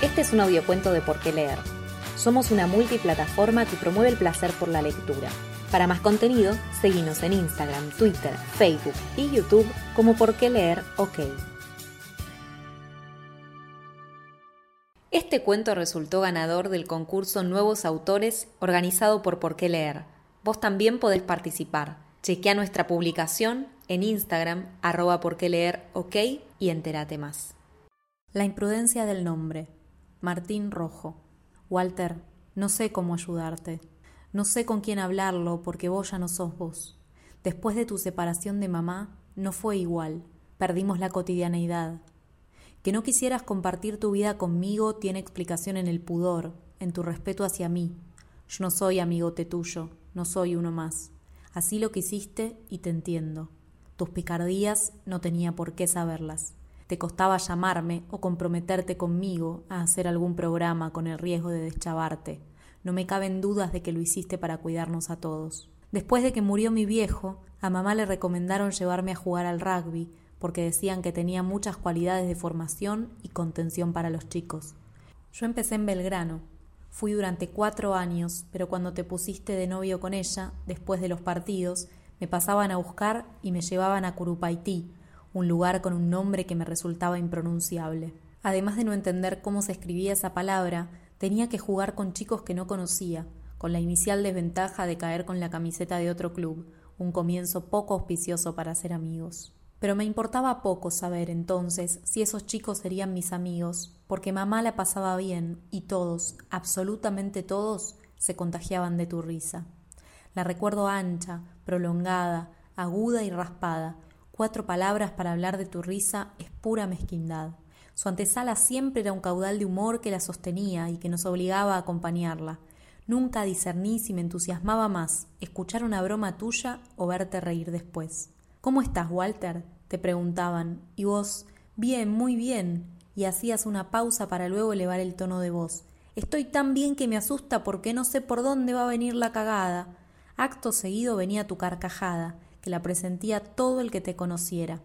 Este es un audiocuento de Por qué leer. Somos una multiplataforma que promueve el placer por la lectura. Para más contenido, seguimos en Instagram, Twitter, Facebook y YouTube como Por qué leer OK. Este cuento resultó ganador del concurso Nuevos Autores organizado por Por qué leer. Vos también podés participar. Chequea nuestra publicación en Instagram, arroba por qué leer OK y entérate más. La imprudencia del nombre. Martín Rojo. Walter, no sé cómo ayudarte. No sé con quién hablarlo porque vos ya no sos vos. Después de tu separación de mamá, no fue igual. Perdimos la cotidianeidad. Que no quisieras compartir tu vida conmigo tiene explicación en el pudor, en tu respeto hacia mí. Yo no soy amigote tuyo, no soy uno más. Así lo quisiste y te entiendo. Tus picardías no tenía por qué saberlas te costaba llamarme o comprometerte conmigo a hacer algún programa con el riesgo de deschavarte. No me caben dudas de que lo hiciste para cuidarnos a todos. Después de que murió mi viejo, a mamá le recomendaron llevarme a jugar al rugby, porque decían que tenía muchas cualidades de formación y contención para los chicos. Yo empecé en Belgrano. Fui durante cuatro años, pero cuando te pusiste de novio con ella, después de los partidos, me pasaban a buscar y me llevaban a Curupaití, un lugar con un nombre que me resultaba impronunciable. Además de no entender cómo se escribía esa palabra, tenía que jugar con chicos que no conocía, con la inicial desventaja de caer con la camiseta de otro club, un comienzo poco auspicioso para ser amigos. Pero me importaba poco saber entonces si esos chicos serían mis amigos, porque mamá la pasaba bien y todos, absolutamente todos, se contagiaban de tu risa. La recuerdo ancha, prolongada, aguda y raspada, Cuatro palabras para hablar de tu risa es pura mezquindad. Su antesala siempre era un caudal de humor que la sostenía y que nos obligaba a acompañarla. Nunca discerní si me entusiasmaba más escuchar una broma tuya o verte reír después. ¿Cómo estás, Walter? te preguntaban, y vos, bien, muy bien, y hacías una pausa para luego elevar el tono de voz. Estoy tan bien que me asusta porque no sé por dónde va a venir la cagada. Acto seguido venía tu carcajada, la presentía todo el que te conociera.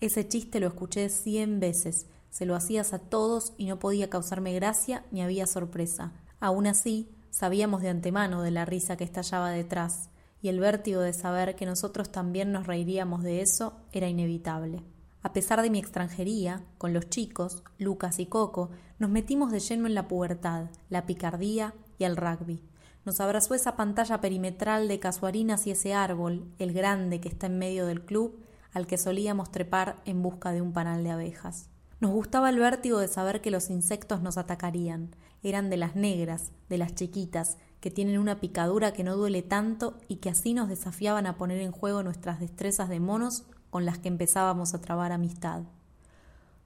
Ese chiste lo escuché cien veces, se lo hacías a todos y no podía causarme gracia ni había sorpresa. Aún así, sabíamos de antemano de la risa que estallaba detrás, y el vértigo de saber que nosotros también nos reiríamos de eso era inevitable. A pesar de mi extranjería, con los chicos, Lucas y Coco, nos metimos de lleno en la pubertad, la picardía y el rugby. Nos abrazó esa pantalla perimetral de casuarinas y ese árbol, el grande que está en medio del club, al que solíamos trepar en busca de un panal de abejas. Nos gustaba el vértigo de saber que los insectos nos atacarían. Eran de las negras, de las chiquitas, que tienen una picadura que no duele tanto y que así nos desafiaban a poner en juego nuestras destrezas de monos con las que empezábamos a trabar amistad.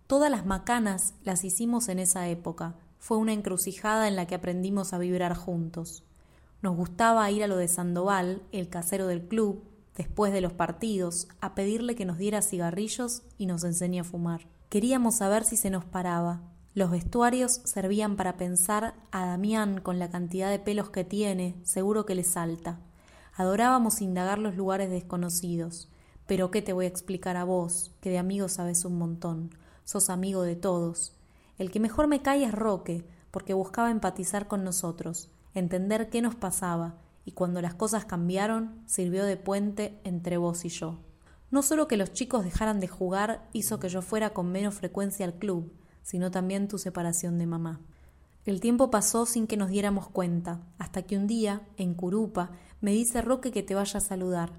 Todas las macanas las hicimos en esa época. Fue una encrucijada en la que aprendimos a vibrar juntos. Nos gustaba ir a lo de Sandoval, el casero del club, después de los partidos, a pedirle que nos diera cigarrillos y nos enseñe a fumar. Queríamos saber si se nos paraba. Los vestuarios servían para pensar a Damián con la cantidad de pelos que tiene, seguro que le salta. Adorábamos indagar los lugares desconocidos. Pero qué te voy a explicar a vos, que de amigos sabes un montón. Sos amigo de todos. El que mejor me cae es Roque, porque buscaba empatizar con nosotros entender qué nos pasaba, y cuando las cosas cambiaron, sirvió de puente entre vos y yo. No solo que los chicos dejaran de jugar hizo que yo fuera con menos frecuencia al club, sino también tu separación de mamá. El tiempo pasó sin que nos diéramos cuenta, hasta que un día, en Curupa, me dice Roque que te vaya a saludar.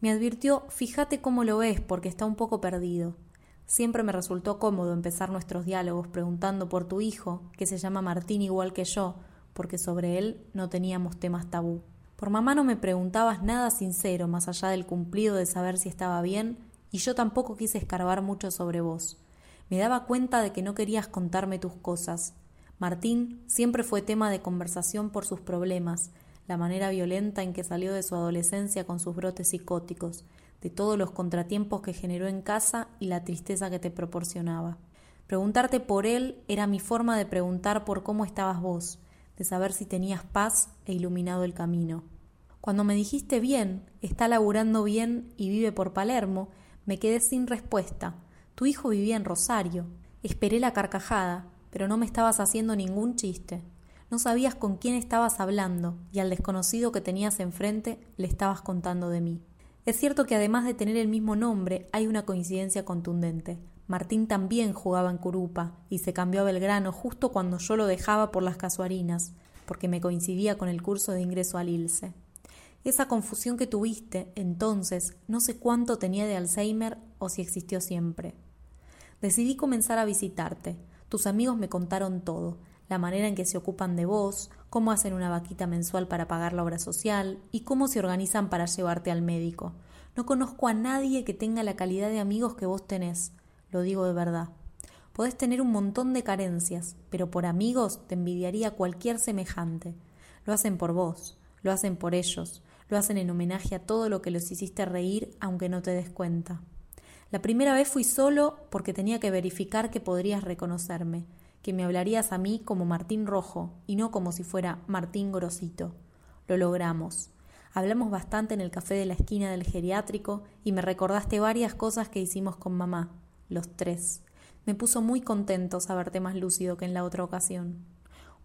Me advirtió, fíjate cómo lo ves, porque está un poco perdido. Siempre me resultó cómodo empezar nuestros diálogos preguntando por tu hijo, que se llama Martín igual que yo, porque sobre él no teníamos temas tabú. Por mamá no me preguntabas nada sincero más allá del cumplido de saber si estaba bien, y yo tampoco quise escarbar mucho sobre vos. Me daba cuenta de que no querías contarme tus cosas. Martín siempre fue tema de conversación por sus problemas, la manera violenta en que salió de su adolescencia con sus brotes psicóticos, de todos los contratiempos que generó en casa y la tristeza que te proporcionaba. Preguntarte por él era mi forma de preguntar por cómo estabas vos, de saber si tenías paz e iluminado el camino. Cuando me dijiste bien, está laburando bien y vive por Palermo, me quedé sin respuesta. Tu hijo vivía en Rosario. Esperé la carcajada, pero no me estabas haciendo ningún chiste. No sabías con quién estabas hablando y al desconocido que tenías enfrente le estabas contando de mí. Es cierto que además de tener el mismo nombre, hay una coincidencia contundente. Martín también jugaba en Curupa y se cambió a Belgrano justo cuando yo lo dejaba por las casuarinas, porque me coincidía con el curso de ingreso al ILSE. Esa confusión que tuviste entonces, no sé cuánto tenía de Alzheimer o si existió siempre. Decidí comenzar a visitarte. Tus amigos me contaron todo, la manera en que se ocupan de vos, cómo hacen una vaquita mensual para pagar la obra social y cómo se organizan para llevarte al médico. No conozco a nadie que tenga la calidad de amigos que vos tenés, lo digo de verdad. Podés tener un montón de carencias, pero por amigos te envidiaría cualquier semejante. Lo hacen por vos, lo hacen por ellos, lo hacen en homenaje a todo lo que los hiciste reír aunque no te des cuenta. La primera vez fui solo porque tenía que verificar que podrías reconocerme que me hablarías a mí como Martín Rojo y no como si fuera Martín Grosito. Lo logramos. Hablamos bastante en el café de la esquina del geriátrico y me recordaste varias cosas que hicimos con mamá, los tres. Me puso muy contento saberte más lúcido que en la otra ocasión.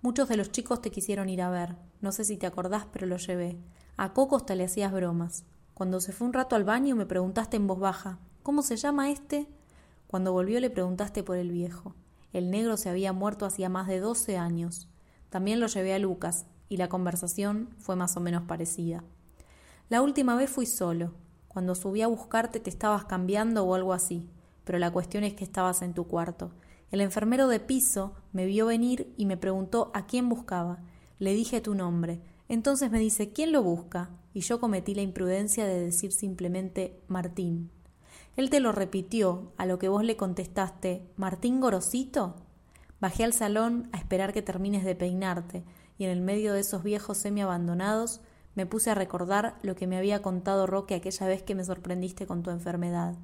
Muchos de los chicos te quisieron ir a ver. No sé si te acordás, pero lo llevé. A Cocos te le hacías bromas. Cuando se fue un rato al baño me preguntaste en voz baja ¿Cómo se llama este? Cuando volvió le preguntaste por el viejo. El negro se había muerto hacía más de doce años. También lo llevé a Lucas, y la conversación fue más o menos parecida. La última vez fui solo. Cuando subí a buscarte te estabas cambiando o algo así, pero la cuestión es que estabas en tu cuarto. El enfermero de piso me vio venir y me preguntó a quién buscaba. Le dije tu nombre. Entonces me dice ¿quién lo busca? Y yo cometí la imprudencia de decir simplemente Martín. Él te lo repitió, a lo que vos le contestaste, ¿Martín Gorosito? Bajé al salón a esperar que termines de peinarte, y en el medio de esos viejos semi abandonados me puse a recordar lo que me había contado Roque aquella vez que me sorprendiste con tu enfermedad,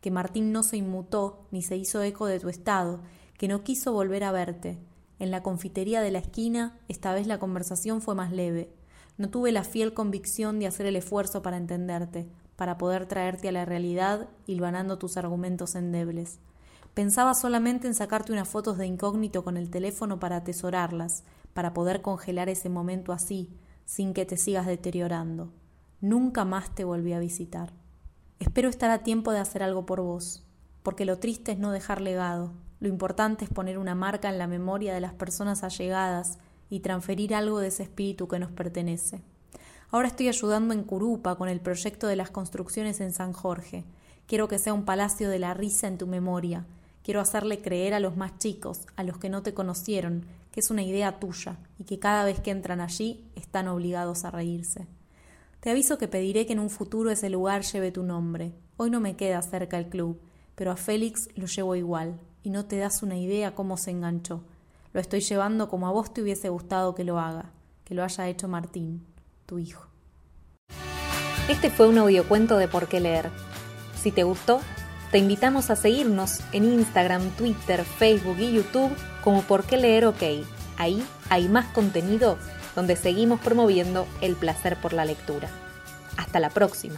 que Martín no se inmutó ni se hizo eco de tu estado, que no quiso volver a verte. En la confitería de la esquina, esta vez la conversación fue más leve. No tuve la fiel convicción de hacer el esfuerzo para entenderte, para poder traerte a la realidad hilvanando tus argumentos endebles. Pensaba solamente en sacarte unas fotos de incógnito con el teléfono para atesorarlas, para poder congelar ese momento así, sin que te sigas deteriorando. Nunca más te volví a visitar. Espero estar a tiempo de hacer algo por vos, porque lo triste es no dejar legado, lo importante es poner una marca en la memoria de las personas allegadas y transferir algo de ese espíritu que nos pertenece. Ahora estoy ayudando en Curupa con el proyecto de las construcciones en San Jorge. Quiero que sea un palacio de la risa en tu memoria. Quiero hacerle creer a los más chicos, a los que no te conocieron, que es una idea tuya y que cada vez que entran allí están obligados a reírse. Te aviso que pediré que en un futuro ese lugar lleve tu nombre. Hoy no me queda cerca el club, pero a Félix lo llevo igual, y no te das una idea cómo se enganchó. Lo estoy llevando como a vos te hubiese gustado que lo haga, que lo haya hecho Martín tu hijo. Este fue un audiocuento de Por qué leer. Si te gustó, te invitamos a seguirnos en Instagram, Twitter, Facebook y YouTube como Por qué leer OK. Ahí hay más contenido donde seguimos promoviendo el placer por la lectura. Hasta la próxima.